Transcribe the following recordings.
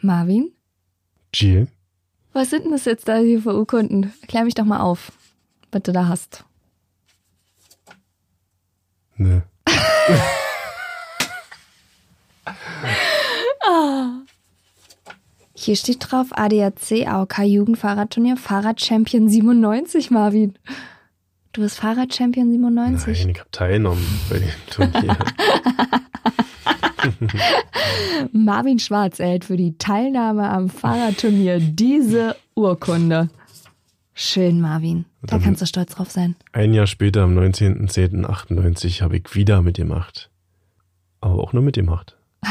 Marvin? Jill? Was sind denn das jetzt da hier für Urkunden? Klär mich doch mal auf, was du da hast. Ne. Hier steht drauf ADAC AOK Jugendfahrradturnier Fahrradchampion 97, Marvin. Du bist Fahrradchampion 97. Nein, ich hab teilgenommen bei dem Turnier. Marvin Schwarz erhält für die Teilnahme am Fahrradturnier diese Urkunde. Schön, Marvin. Da Dann- kannst du stolz drauf sein. Ein Jahr später, am 19.10.98, habe ich wieder mitgemacht. Aber auch nur mitgemacht.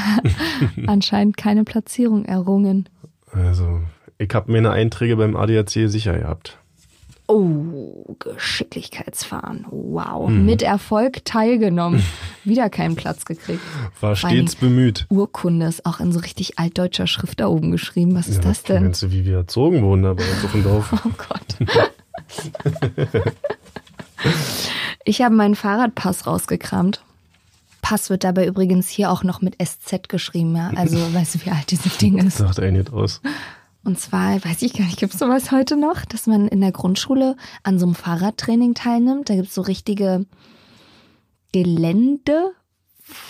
Anscheinend keine Platzierung errungen. Also, ich habe meine Einträge beim ADAC sicher gehabt. Oh, Geschicklichkeitsfahren. Wow. Mhm. Mit Erfolg teilgenommen. Wieder keinen Platz gekriegt. War stets bemüht. Urkunde ist auch in so richtig altdeutscher Schrift da oben geschrieben. Was ist das denn? Meinst du, wie wir erzogen wurden da bei uns auf dem Dorf? Oh Gott. ich habe meinen Fahrradpass rausgekramt. Pass wird dabei übrigens hier auch noch mit SZ geschrieben, ja. Also weißt du, wie alt dieses Ding ist. Sagt er nicht aus. Und zwar, weiß ich gar nicht, gibt es sowas heute noch, dass man in der Grundschule an so einem Fahrradtraining teilnimmt? Da gibt es so richtige Gelände,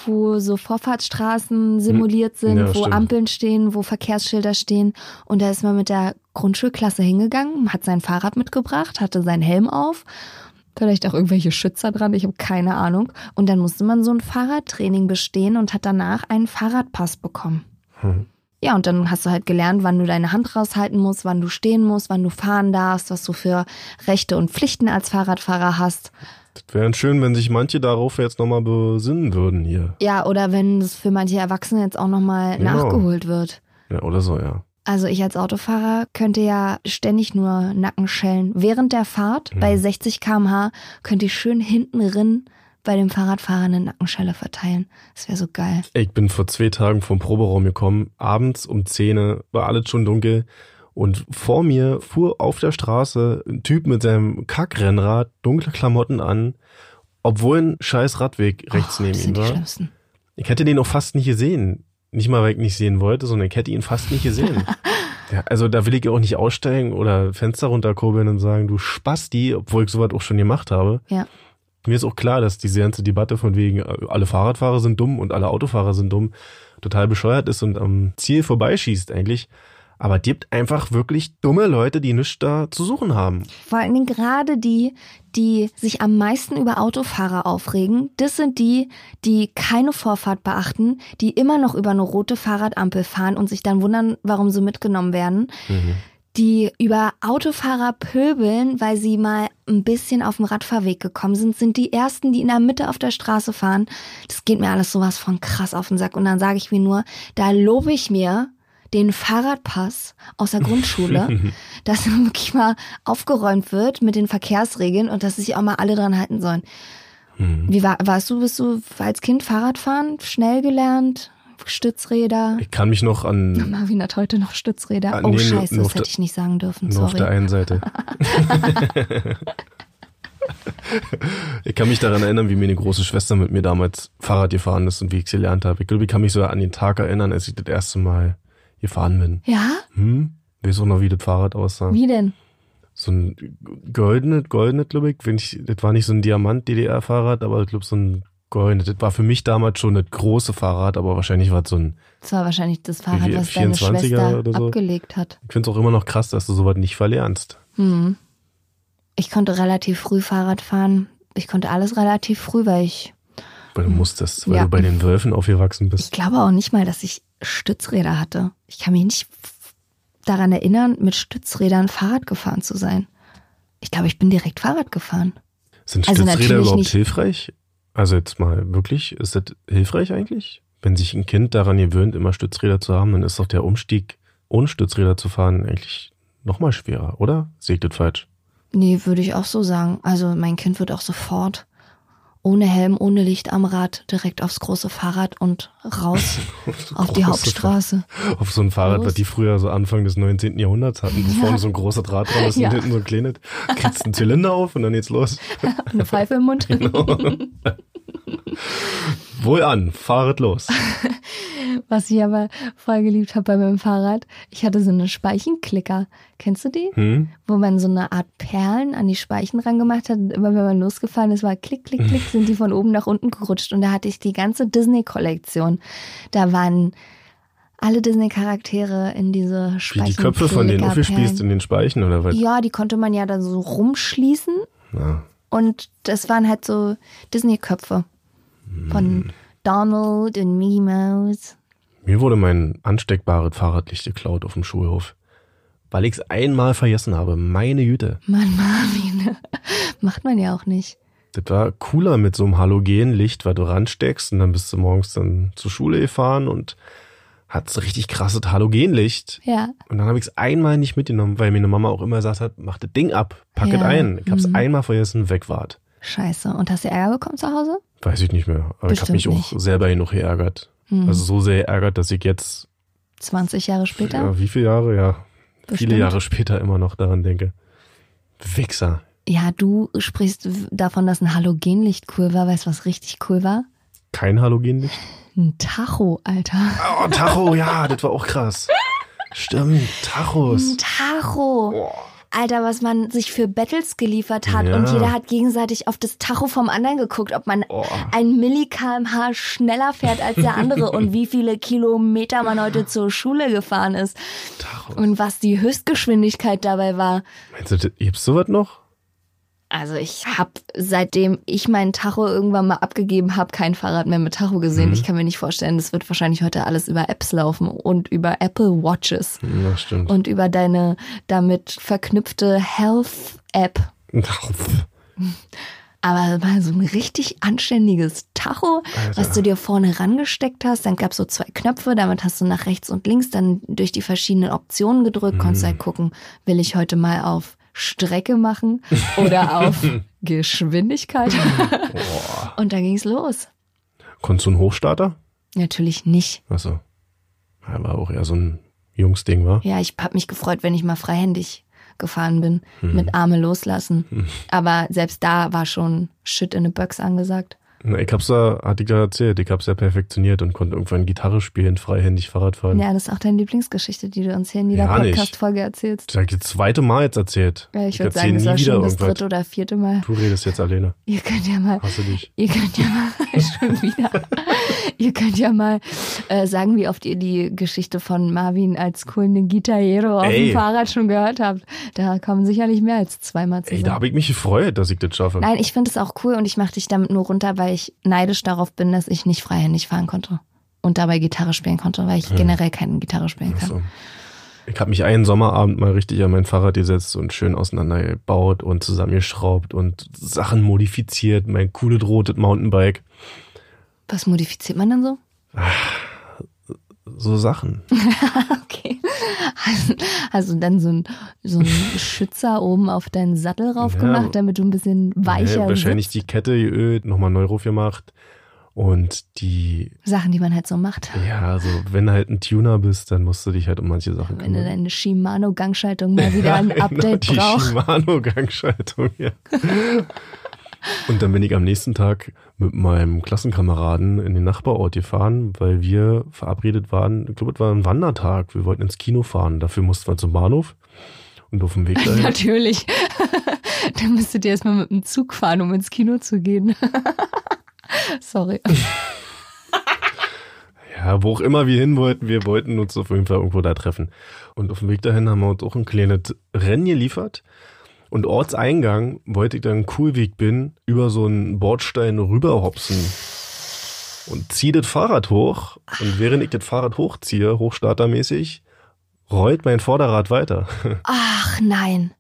wo so Vorfahrtsstraßen simuliert sind, Ja, wo stimmt. Ampeln stehen, wo Verkehrsschilder stehen. Und da ist man mit der Grundschulklasse hingegangen, hat sein Fahrrad mitgebracht, hatte seinen Helm auf, vielleicht auch irgendwelche Schützer dran, ich habe keine Ahnung. Und dann musste man so ein Fahrradtraining bestehen und hat danach einen Fahrradpass bekommen. Hm. Ja, und dann hast du halt gelernt, wann du deine Hand raushalten musst, wann du stehen musst, wann du fahren darfst, was du für Rechte und Pflichten als Fahrradfahrer hast. Das wäre schön, wenn sich manche darauf jetzt nochmal besinnen würden hier. Ja, oder wenn es für manche Erwachsene jetzt auch nochmal Genau. nachgeholt wird. Ja, oder so, ja. Also ich als Autofahrer könnte ja ständig nur Nacken schellen. Während der Fahrt bei 60 km/h könnte ich schön hinten rin bei dem Fahrradfahrer eine Nackenschelle verteilen. Das wäre so geil. Ich bin vor zwei Tagen vom Proberaum gekommen. Abends um 10 Uhr war alles schon dunkel. Und vor mir fuhr auf der Straße ein Typ mit seinem Kackrennrad, dunkle Klamotten an, obwohl ein scheiß Radweg rechts oh, neben ihm war. Ich hätte den auch fast nicht gesehen. Nicht mal, weil ich nicht sehen wollte, sondern ich hätte ihn fast nicht gesehen. ja, also da will ich auch nicht aussteigen oder Fenster runterkurbeln und sagen, du Spasti, obwohl ich sowas auch schon gemacht habe. Ja. Mir ist auch klar, dass diese ganze Debatte von wegen, äh, alle Fahrradfahrer sind dumm und alle Autofahrer sind dumm, total bescheuert ist und am Ziel vorbeischießt eigentlich. Aber es gibt einfach wirklich dumme Leute, die nichts da zu suchen haben. Vor allen Dingen gerade die, die sich am meisten über Autofahrer aufregen, das sind die, die keine Vorfahrt beachten, die immer noch über eine rote Fahrradampel fahren und sich dann wundern, warum sie mitgenommen werden. Die über Autofahrer pöbeln, weil sie mal ein bisschen auf den Radfahrweg gekommen sind, sind die ersten, die in der Mitte auf der Straße fahren. Das geht mir alles sowas von krass auf den Sack. Und dann sage ich mir nur, da lobe ich mir den Fahrradpass aus der Grundschule, dass wirklich mal aufgeräumt wird mit den Verkehrsregeln und dass sich auch mal alle dran halten sollen. Wie war, warst du, bist du als Kind Fahrradfahren schnell gelernt? Stützräder? Ich kann mich noch an, Marvin hat heute noch Stützräder. Ah, oh nee, scheiße, das hätte ich nicht sagen dürfen. nur auf der Sorry. einen Seite. ich kann mich daran erinnern, wie meine große Schwester mit mir damals Fahrrad gefahren ist und wie ich es gelernt habe. Ich glaube, ich kann mich sogar an den Tag erinnern, als ich das erste Mal gefahren bin. Ja? Hm? Weiß auch noch, wie das Fahrrad aussah. Wie denn? So ein goldenes, goldenes, glaube ich. Wenn ich. Das war nicht so ein Diamant-DDR-Fahrrad, aber ich glaube so ein goldenes. Das war für mich damals schon das große Fahrrad, aber wahrscheinlich war es so ein. Das war wahrscheinlich das Fahrrad, was deine 24er Schwester so? abgelegt hat. Ich finde es auch immer noch krass, dass du sowas nicht verlernst. Hm. Ich konnte relativ früh Fahrrad fahren. Ich konnte alles relativ früh, weil ich, Weil du musstest, weil Ja. du bei den Wölfen aufgewachsen ich bist. glaube auch nicht mal, dass ich Stützräder hatte. Ich kann mich nicht daran erinnern, mit Stützrädern Fahrrad gefahren zu sein. Ich glaube, ich bin direkt Fahrrad gefahren. Sind Also Stützräder überhaupt nicht- hilfreich? Also jetzt mal wirklich, ist das hilfreich eigentlich? Wenn sich ein Kind daran gewöhnt, immer Stützräder zu haben, dann ist doch der Umstieg, ohne Stützräder zu fahren, eigentlich noch mal schwerer, oder? Sehe ich das falsch? Nee, würde ich auch so sagen. Also mein Kind wird auch sofort ohne Helm, ohne Licht am Rad direkt aufs große Fahrrad und raus auf die Hauptstraße. Fahr- Auf so ein Fahrrad, Los. was die früher so Anfang des 19. Jahrhunderts hatten, wo vorne so ein großes Rad dran ist Ja. und hinten so ein kleines. Kriegst einen Zylinder auf und dann geht's los. Eine Pfeife im Mund. Wohl an, Fahrrad los. Was ich aber voll geliebt habe bei meinem Fahrrad, ich hatte so eine Speichenklicker. Kennst du die? Hm? Wo man so eine Art Perlen an die Speichen ran gemacht hat. Und immer wenn man losgefahren ist, war klick, klick, klick, sind die von oben nach unten gerutscht. Und da hatte ich die ganze Disney-Kollektion. Da waren alle Disney-Charaktere in diese Wie Speichen. die Köpfe von denen aufgespießt in den Speichen oder was? Ja, die konnte man ja dann so rumschließen. Ja. Und das waren halt so Disney-Köpfe. Von Donald und Mouse. Mir wurde mein ansteckbares Fahrradlicht geklaut auf dem Schulhof. Weil ich's einmal vergessen habe. Meine Güte. Mann, Marvin. Macht man ja auch nicht. Das war cooler mit so einem Halogenlicht, weil du ransteckst und dann bist du morgens dann zur Schule gefahren und hattest richtig krasses Halogenlicht. Ja. Und dann habe ich es einmal nicht mitgenommen, weil mir eine Mama auch immer gesagt hat, mach das Ding ab, pack es Ja. ein. Ich habe es Mhm. einmal vergessen, weg wart. Scheiße. Und hast du Ärger bekommen zu Hause? Weiß ich nicht mehr. Aber ich habe Bestimmt mich auch nicht. Hm. selber genug geärgert. Also so sehr geärgert, dass ich jetzt, 20 Jahre später? ja, wie viele Jahre, ja, viele Bestimmt. Jahre später immer noch daran denke. Wichser. Ja, du sprichst davon, dass ein Halogenlicht cool war. Weißt du, was richtig cool war? Kein Halogenlicht? Ein Tacho, Alter. Oh, Tacho, ja, das war auch krass. Stimmt, Tachos. Ein Tacho. Alter, was man sich für Battles geliefert hat Ja. und jeder hat gegenseitig auf das Tacho vom anderen geguckt, ob man Oh. ein Milli kmh schneller fährt als der andere und wie viele Kilometer man heute zur Schule gefahren ist Tachos. und was die Höchstgeschwindigkeit dabei war. Meinst du, das- gibt's sowas noch? Also ich habe seitdem ich meinen Tacho irgendwann mal abgegeben habe, kein Fahrrad mehr mit Tacho gesehen. Ich kann mir nicht vorstellen, das wird wahrscheinlich heute alles über Apps laufen und über Apple Watches Ja, stimmt. und über deine damit verknüpfte Health-App. Aber mal so ein richtig anständiges Tacho, was du dir vorne rangesteckt hast. Dann gab's so zwei Knöpfe, damit hast du nach rechts und links dann durch die verschiedenen Optionen gedrückt. Konntest halt gucken, will ich heute mal auf Strecke machen oder auf Geschwindigkeit. und dann ging's los. Konntest du einen Hochstarter? Natürlich nicht. Achso. Ja, war auch eher so ein Jungsding, war? Ja, ich habe mich gefreut, wenn ich mal freihändig gefahren bin, mit Arme loslassen. Aber selbst da war schon Shit in the Box angesagt. Na, ich hab's ja, hatte ich ja erzählt, ich hab's ja perfektioniert und konnte irgendwann Gitarre spielen, freihändig Fahrrad fahren. Ja, das ist auch deine Lieblingsgeschichte, die du uns hier in jeder Ja. Podcast-Folge erzählst. Das hab ich das zweite Mal jetzt erzählt. Ja, ich würde erzähl sagen, das nie war wieder schon das dritte oder vierte Mal. Du redest jetzt alleine. Ihr könnt ja mal, Hasse dich. ihr könnt ja mal schon wieder, ihr könnt ja mal äh, sagen, wie oft ihr die Geschichte von Marvin als coolen Gitarrero auf Ey. dem Fahrrad schon gehört habt. Da kommen sicherlich mehr als zweimal zusammen. Ey, da habe ich mich gefreut, dass ich das schaffe. Nein, ich finde es auch cool und ich mache dich damit nur runter, weil ich neidisch darauf bin, dass ich nicht freihändig fahren konnte und dabei Gitarre spielen konnte, weil ich generell keine Gitarre spielen kann. So. Ich habe mich einen Sommerabend mal richtig an mein Fahrrad gesetzt und schön auseinandergebaut und zusammengeschraubt und Sachen modifiziert. Mein cooles rotes Mountainbike. Was modifiziert man dann so? So Sachen. Okay. Also, also dann so ein, so ein Schützer oben auf deinen Sattel rauf Ja. gemacht, damit du ein bisschen weicher Ja, wahrscheinlich sitzt. die Kette geölt, nochmal neu drauf gemacht. Und die, Sachen, die man halt so macht. ja, also wenn du halt ein Tuner bist, dann musst du dich halt um manche Sachen Wenn du kümmern. deine Shimano-Gangschaltung mal wieder ein Genau, Update die brauchst. Shimano-Gangschaltung, ja. Und dann bin ich am nächsten Tag mit meinem Klassenkameraden in den Nachbarort gefahren, weil wir verabredet waren, ich glaube, es war ein Wandertag. Wir wollten ins Kino fahren. Dafür mussten wir zum Bahnhof. Und auf dem Weg dahin. Natürlich. Dann müsstet ihr erstmal mit dem Zug fahren, um ins Kino zu gehen. Sorry. Ja, wo auch immer wir hin wollten, wir wollten uns auf jeden Fall irgendwo da treffen. Und auf dem Weg dahin haben wir uns auch ein kleines Rennen geliefert. Und Ortseingang wollte ich dann cool, wie ich bin, über so einen Bordstein rüberhopsen. Und ziehe das Fahrrad hoch. Und während ich das Fahrrad hochziehe, hochstartermäßig, rollt mein Vorderrad weiter. Ach nein.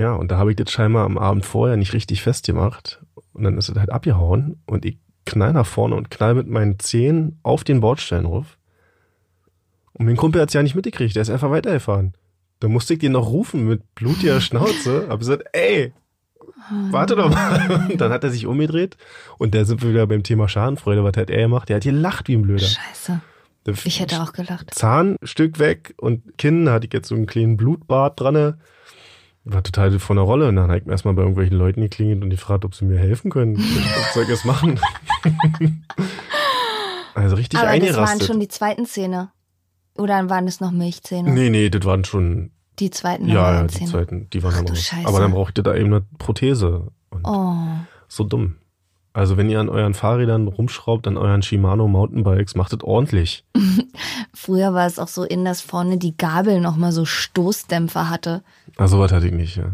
Ja, und da habe ich das scheinbar am Abend vorher nicht richtig festgemacht. Und dann ist es halt abgehauen und ich knall nach vorne und knall mit meinen Zehen auf den Bordstein ruf. Und mein Kumpel hat es ja nicht mitgekriegt, der ist einfach weitergefahren. Da musste ich den noch rufen mit blutiger Schnauze. Hab gesagt, ey, warte doch mal. Und dann hat er sich umgedreht und da sind wir wieder beim Thema Schadenfreude. Was hat er gemacht? Der hat gelacht wie ein Blöder. Scheiße. Ich hätte auch gelacht. Zahnstück weg und Kinn hatte ich jetzt so einen kleinen Blutbad dran. War total von der Rolle. Und dann habe ich erstmal bei irgendwelchen Leuten geklingelt und die gefragt, ob sie mir helfen können. Was soll ich das machen? also richtig Aber das waren eingerastet. schon die zweiten Zähne. Oder waren es noch Milchzähne? nee, nee, das waren schon, Die zweiten ja, ja, die zweiten, die waren Ach dann du noch. Scheiße. Aber dann brauchte da eben eine Prothese. Und Oh. so dumm. Also wenn ihr an euren Fahrrädern rumschraubt, an euren Shimano Mountainbikes, macht es ordentlich. Früher war es auch so in, dass vorne die Gabel nochmal so Stoßdämpfer hatte. Also was hatte ich nicht, ja.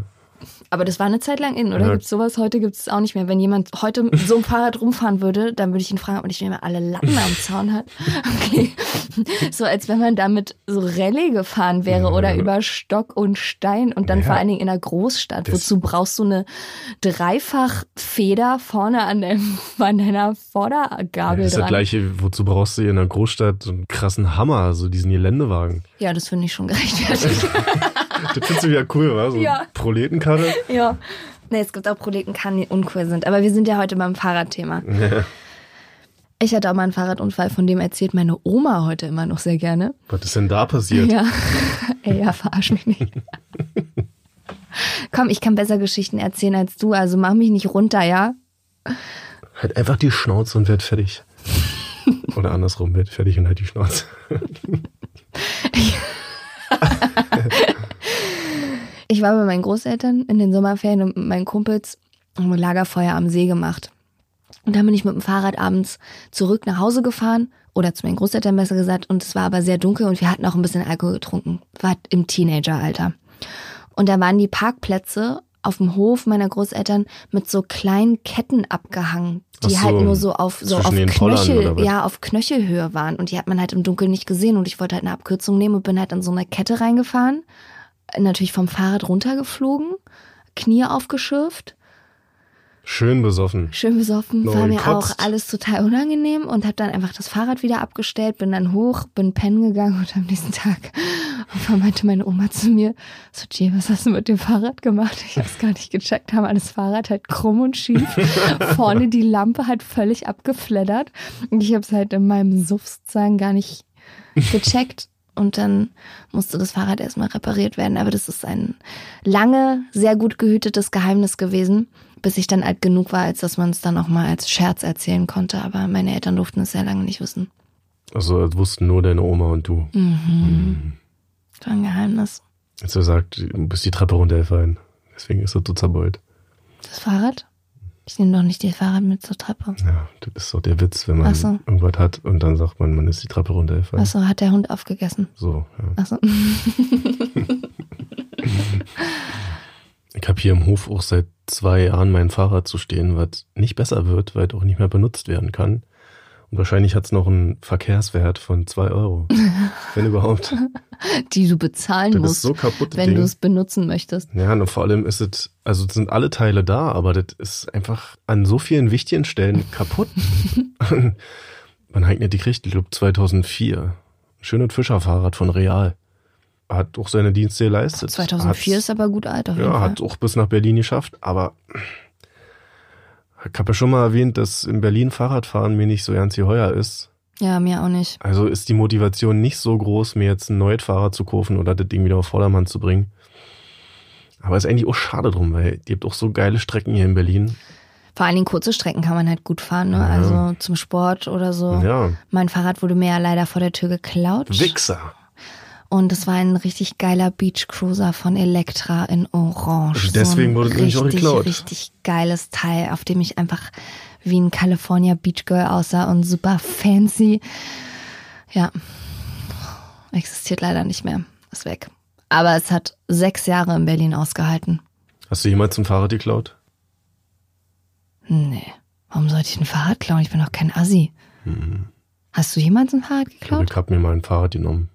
Aber das war eine Zeit lang in, oder? Ja. Gibt's sowas? Heute gibt's es auch nicht mehr. Wenn jemand heute mit so einem Fahrrad rumfahren würde, dann würde ich ihn fragen, ob er nicht mehr alle Latten am Zaun hat. Okay. So als wenn man damit so Rallye gefahren wäre Ja. oder über Stock und Stein und dann Ja. vor allen Dingen in einer Großstadt. Das- Wozu brauchst du eine Dreifachfeder vorne an, deinem, an deiner Vordergabel das ist das gleiche, wozu brauchst du hier in der Großstadt so einen krassen Hammer, so diesen Geländewagen. Ja, das finde ich schon gerechtfertigt. Das findest du wieder cool, wa? So Ja. Proletenkarre. ja. Nee, es gibt auch Proletenkarren, die uncool sind. Aber wir sind ja heute beim Fahrradthema. Ich hatte auch mal einen Fahrradunfall, von dem erzählt meine Oma heute immer noch sehr gerne. Was ist denn da passiert? Ja. Ey, ja, verarsch mich nicht. Komm, ich kann besser Geschichten erzählen als du, also mach mich nicht runter, ja? Halt einfach die Schnauze und werd fertig. Oder andersrum, werd fertig und halt die Schnauze. Ich war bei meinen Großeltern in den Sommerferien und mit meinen Kumpels haben Lagerfeuer am See gemacht. Und dann bin ich mit dem Fahrrad abends zurück nach Hause gefahren oder zu meinen Großeltern besser gesagt und es war aber sehr dunkel und wir hatten auch ein bisschen Alkohol getrunken. War im Teenageralter. Und da waren die Parkplätze auf dem Hof meiner Großeltern mit so kleinen Ketten abgehangen, die so, halt nur so auf so auf Knöchel, ja, auf Knöchelhöhe waren und die hat man halt im Dunkeln nicht gesehen und ich wollte halt eine Abkürzung nehmen und bin halt in so eine Kette reingefahren, natürlich vom Fahrrad runtergeflogen, Knie aufgeschürft, Schön besoffen. schön besoffen, No, war mir gekotzt. auch alles total unangenehm und habe dann einfach das Fahrrad wieder abgestellt, bin dann hoch, bin pennen gegangen und am nächsten Tag und dann meinte meine Oma zu mir, so Jay, was hast du mit dem Fahrrad gemacht? Ich hab's gar nicht gecheckt, haben das Fahrrad halt krumm und schief, vorne die Lampe halt völlig abgefleddert und ich hab's halt in meinem Suff sozusagen gar nicht gecheckt. Und dann musste das Fahrrad erstmal repariert werden. Aber das ist ein lange, sehr gut gehütetes Geheimnis gewesen, bis ich dann alt genug war, als dass man es dann auch mal als Scherz erzählen konnte. Aber meine Eltern durften es sehr lange nicht wissen. Also das wussten nur deine Oma und du. Mhm. Das war ein Geheimnis. Als er sagt, du bist die Treppe runtergefallen. Deswegen ist er so zerbeult. Das Fahrrad? Ich nehme doch nicht das Fahrrad mit zur Treppe. Ja, das ist doch der Witz, wenn man so. irgendwas hat und dann sagt man, man ist die Treppe runtergefallen. Achso, hat der Hund aufgegessen. So, ja. Achso. Ich habe hier im Hof auch seit zwei Jahren mein Fahrrad zu stehen, was nicht besser wird, weil es auch nicht mehr benutzt werden kann. Und wahrscheinlich hat es noch einen Verkehrswert von zwei Euro. wenn überhaupt. Die du bezahlen Das musst, ist so kaputt, wenn du es benutzen möchtest. Ja, und vor allem ist es, also sind alle Teile da, aber das ist einfach an so vielen wichtigen Stellen kaputt. Hat nicht die gekriegt? Ich glaube 2004. Ein schönes Fischerfahrrad von Real. Hat auch seine Dienste geleistet. 2004 Hat's- ist aber gut alt auf jeden Ja, Fall. hat auch bis nach Berlin geschafft, aber ich habe ja schon mal erwähnt, dass in Berlin Fahrradfahren mir nicht so ernst geheuer ist. Ja, mir auch nicht. Also ist die Motivation nicht so groß, mir jetzt ein neues Fahrrad zu kaufen oder das Ding wieder auf Vordermann zu bringen. Aber ist eigentlich auch schade drum, weil ihr habt auch so geile Strecken hier in Berlin. Vor allen Dingen kurze Strecken kann man halt gut fahren, ne? Ja. Also zum Sport oder so. Ja, Mein Fahrrad wurde mir ja leider vor der Tür geklaut. Wichser. Und es war ein richtig geiler Beach Cruiser von Elektra in Orange. Also deswegen so wurde es nämlich auch geklaut. Richtig geiles Teil, auf dem ich einfach wie ein California Beach Girl aussah und super fancy. Ja, existiert leider nicht mehr. Ist weg. Aber es hat sechs Jahre in Berlin ausgehalten. Hast du jemals ein Fahrrad geklaut? Nee. Warum sollte ich ein Fahrrad klauen? Ich bin doch kein Assi. Mhm. Hast du jemals ein Fahrrad geklaut? ich habe mir mal ein Fahrrad genommen.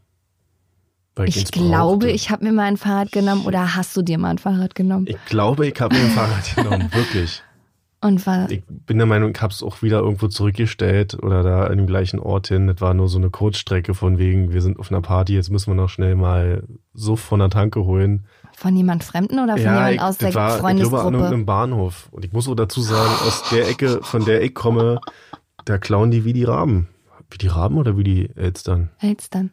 Ich glaube, ich habe mir mal ein Fahrrad genommen oder hast du dir mal ein Fahrrad genommen? Ich glaube, ich habe mir ein Fahrrad genommen, wirklich. Und war, Ich bin der Meinung, ich habe es auch wieder irgendwo zurückgestellt oder da an dem gleichen Ort hin. Das war nur so eine Kurzstrecke von wegen, wir sind auf einer Party, jetzt müssen wir noch schnell mal Suff von der Tanke holen. von jemand Fremden oder von jemand ich, aus der war, ich glaube, an Freundesgruppe? irgendeinem Bahnhof. Und ich muss auch dazu sagen, aus der Ecke, von der ich komme, da klauen die wie die Raben. Wie die Raben oder wie die Elstern? Elstern.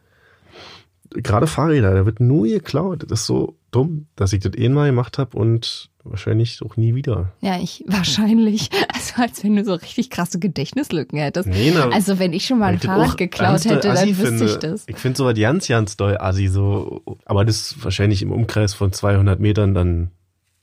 Gerade Fahrräder, da wird nur geklaut. Das ist so dumm, dass ich das einmal gemacht habe und wahrscheinlich auch nie wieder. Ja, ich wahrscheinlich. Also als wenn du so richtig krasse Gedächtnislücken hättest. Nee, na, Also wenn ich schon mal ein Fahrrad geklaut hätte, dann wüsste finde. ich das. Ich finde sowas ganz, ganz doll assi, so. Aber das ist wahrscheinlich im Umkreis von 200 Metern dann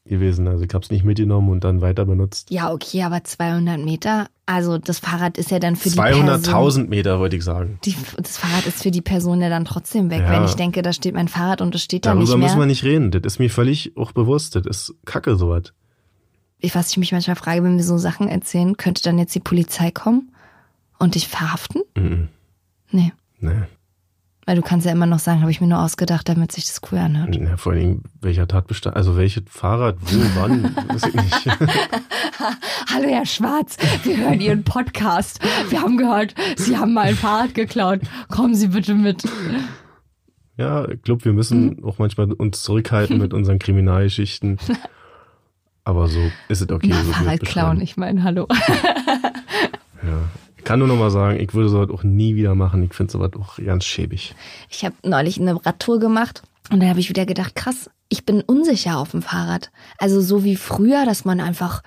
gewesen. Also ich habe es nicht mitgenommen und dann weiter benutzt. Ja, okay, aber 200 Meter, also das Fahrrad ist ja dann für die Person. 200.000 Meter, wollte ich sagen. Die, das Fahrrad ist für die Person ja dann trotzdem weg. Ja. Wenn ich denke, da steht mein Fahrrad und es steht da Darüber nicht mehr. müssen wir nicht reden. Das ist mir völlig auch bewusst. Das ist kacke, sowas. ich, was ich mich manchmal frage, wenn wir so Sachen erzählen, könnte dann jetzt die Polizei kommen und dich verhaften? Mhm. Nee. Nee. Weil du kannst ja immer noch sagen, habe ich mir nur ausgedacht, damit sich das cool anhört. Ja, vor allen Dingen, welcher Tatbestand, also welches Fahrrad, wo, wann, weiß ich nicht. Hallo Herr Schwarz, wir hören Ihren Podcast. Wir haben gehört, Sie haben mal ein Fahrrad geklaut. Kommen Sie bitte mit. Ja, ich glaube, wir müssen auch manchmal uns zurückhalten mit unseren Kriminalgeschichten. Aber so ist es okay. Na, so Fahrrad klauen, ich meine, hallo. Ja. Ich kann nur noch mal sagen, ich würde sowas auch nie wieder machen. Ich finde sowas auch ganz schäbig. Ich habe neulich eine Radtour gemacht und da habe ich wieder gedacht, krass, ich bin unsicher auf dem Fahrrad. Also so wie früher, dass man einfach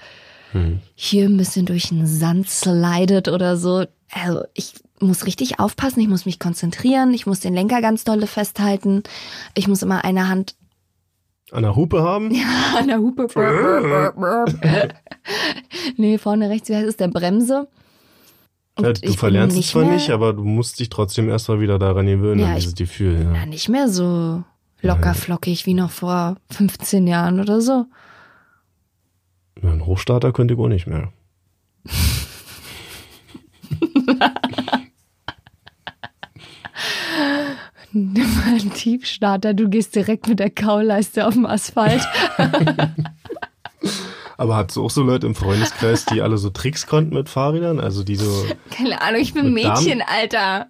hier ein bisschen durch den Sand slidet oder so. Also ich muss richtig aufpassen, ich muss mich konzentrieren, ich muss den Lenker ganz dolle festhalten. Ich muss immer eine Hand An der Hupe haben? an der Hupe. nee, vorne rechts, wie heißt es, der Bremse. Ja, du verlernst es zwar mehr- nicht, aber du musst dich trotzdem erstmal wieder daran gewöhnen, Ja, an ich- dieses Gefühl. Ja. Ja, nicht mehr so locker flockig wie noch vor 15 Jahren oder so. Ja, Ein Hochstarter könnte ich auch nicht mehr. Nimm mal einen Tiefstarter, du gehst direkt mit der Kauleiste auf dem Asphalt. Aber hat es auch so Leute im Freundeskreis, die alle so Tricks konnten mit Fahrrädern? Also die so. Keine Ahnung, ich bin Mit Damen- Mädchen, Alter.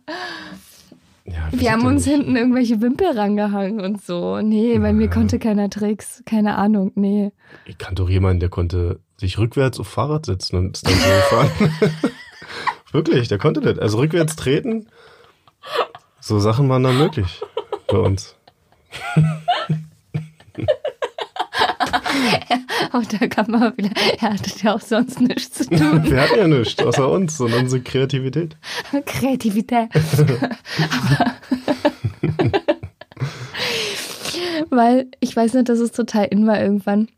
Ja, Wir haben uns ich nicht. hinten irgendwelche Wimpel rangehangen und so. Nee, bei mir konnte keiner Tricks. Keine Ahnung, nee. Ich kannte doch jemanden, der konnte sich rückwärts auf Fahrrad setzen und ist dann so gefahren. Wirklich, der konnte das. Also rückwärts treten. So Sachen waren dann möglich bei uns. Und da kann man wieder, er hatte ja auch sonst nichts zu tun. Wir hatten ja nichts außer uns und unsere Kreativität. Kreativität. Weil ich weiß nicht, dass es total in war irgendwann,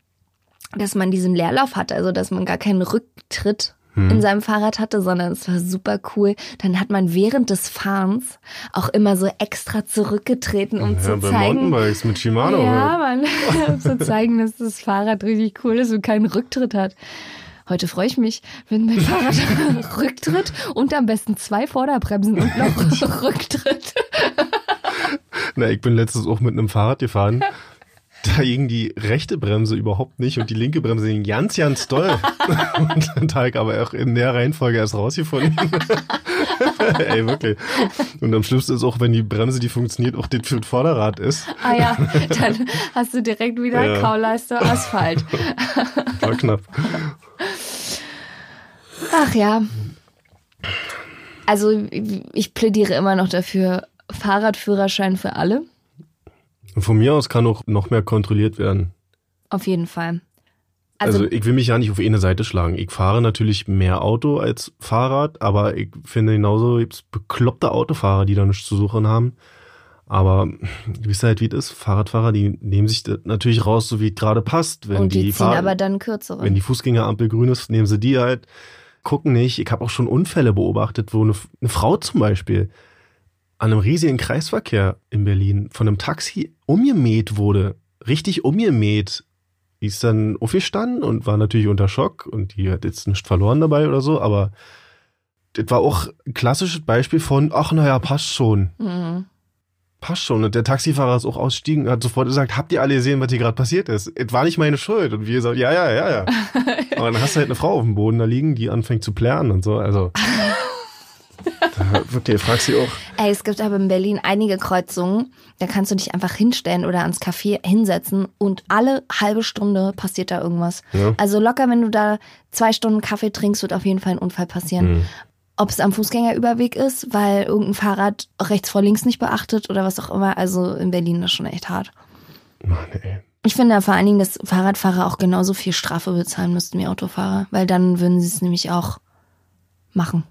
dass man diesen Leerlauf hatte, also dass man gar keinen Rücktritt in seinem Fahrrad hatte, sondern es war super cool. Dann hat man während des Fahrens auch immer so extra zurückgetreten, um Ja, zu bei zeigen, Mountainbikes mit Shimano. ja, man, um zu zeigen, dass das Fahrrad richtig cool ist und keinen Rücktritt hat. Heute freue ich mich, wenn mein Fahrrad Rücktritt und am besten zwei Vorderbremsen und noch Rücktritt. Na, ich bin letztens auch mit einem Fahrrad gefahren. Da ging die rechte Bremse überhaupt nicht und die linke Bremse ging ganz, ganz doll. Und dann ich aber auch in der Reihenfolge erst rausgefunden. Ey, wirklich. Und am schlimmsten ist auch, wenn die Bremse, die funktioniert, auch das für das Vorderrad ist. Ah ja, dann hast du direkt wieder Ja. Kauleiste Asphalt. War knapp. Ach ja. Also ich plädiere immer noch dafür, Fahrradführerschein für alle. Und von mir aus kann auch noch mehr kontrolliert werden. Auf jeden Fall. Also, Also, ich will mich ja nicht auf eine Seite schlagen. Ich fahre natürlich mehr Auto als Fahrrad, aber ich finde genauso gibt's bekloppte Autofahrer, die da nichts zu suchen haben. Aber ihr wisst halt, wie es ist. Fahrradfahrer, die nehmen sich das natürlich raus, so wie es gerade passt. Wenn und die, ziehen Fahr- aber dann kürzere. wenn die Fußgängerampel grün ist, nehmen sie die halt, gucken nicht. Ich habe auch schon Unfälle beobachtet, wo eine, eine Frau zum Beispiel an einem riesigen Kreisverkehr in Berlin von einem Taxi umgemäht wurde. Richtig umgemäht. Die ist dann aufgestanden und war natürlich unter Schock und die hat jetzt nicht verloren dabei oder so, aber das war auch ein klassisches Beispiel von, ach naja, passt schon. Mhm. passt schon. Und der Taxifahrer ist auch ausstiegen, hat sofort gesagt, habt ihr alle gesehen, was hier gerade passiert ist? Es war nicht meine Schuld. Und wir sagen, ja, ja, ja, ja. Aber dann hast du halt eine Frau auf dem Boden da liegen, die anfängt zu plären und so. Also, wirklich, fragst du auch. Ey, es gibt aber in Berlin einige Kreuzungen, da kannst du dich einfach hinstellen oder ans Café hinsetzen und alle halbe Stunde passiert da irgendwas. Ja. Also locker, wenn du da zwei Stunden Kaffee trinkst, wird auf jeden Fall ein Unfall passieren. Mhm. Ob es am Fußgängerüberweg ist, weil irgendein Fahrrad rechts vor links nicht beachtet oder was auch immer. Also in Berlin ist schon echt hart. Mann, ey. Ich finde vor allen Dingen, dass Fahrradfahrer auch genauso viel Strafe bezahlen müssten wie Autofahrer, weil dann würden sie es nämlich auch machen.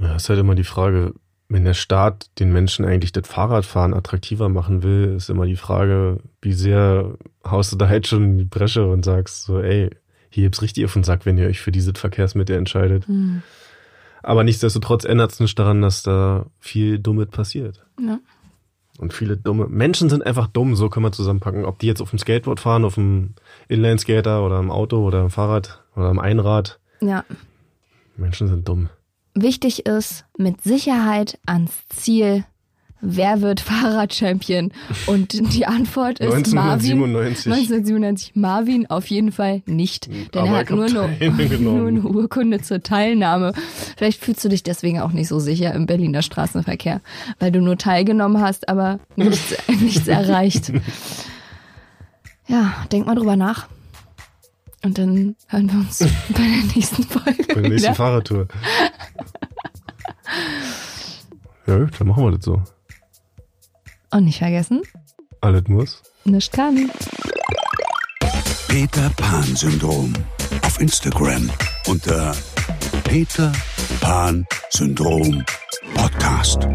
Ja, ist halt immer die Frage, wenn der Staat den Menschen eigentlich das Fahrradfahren attraktiver machen will, ist immer die Frage, wie sehr haust du da halt schon in die Bresche und sagst so, ey, hier gibt's richtig auf den Sack, wenn ihr euch für dieses Verkehrsmittel entscheidet. Hm. Aber nichtsdestotrotz ändert es nicht daran, dass da viel Dummes passiert. Ja. Und viele dumme Menschen sind einfach dumm, so können wir zusammenpacken. Ob die jetzt auf dem Skateboard fahren, auf dem Inlineskater oder im Auto oder im Fahrrad oder im Einrad. ja. Menschen sind dumm. Wichtig ist mit Sicherheit ans Ziel. Wer wird Fahrradchampion? Und die Antwort ist Marvin. 1997. 1997. Marvin auf jeden Fall nicht. Denn Aber er hat nur eine, nur eine Urkunde zur Teilnahme. Vielleicht fühlst du dich deswegen auch nicht so sicher im Berliner Straßenverkehr, weil du nur teilgenommen hast, aber nichts, nichts erreicht. Ja, denk mal drüber nach. Und dann hören wir uns bei der nächsten Folge Bei der nächsten wieder. Fahrradtour. ja, dann machen wir das so. Und nicht vergessen, Alles muss. nicht kann. Peter Pan Syndrom. Auf Instagram unter Peter Pan Syndrom Podcast.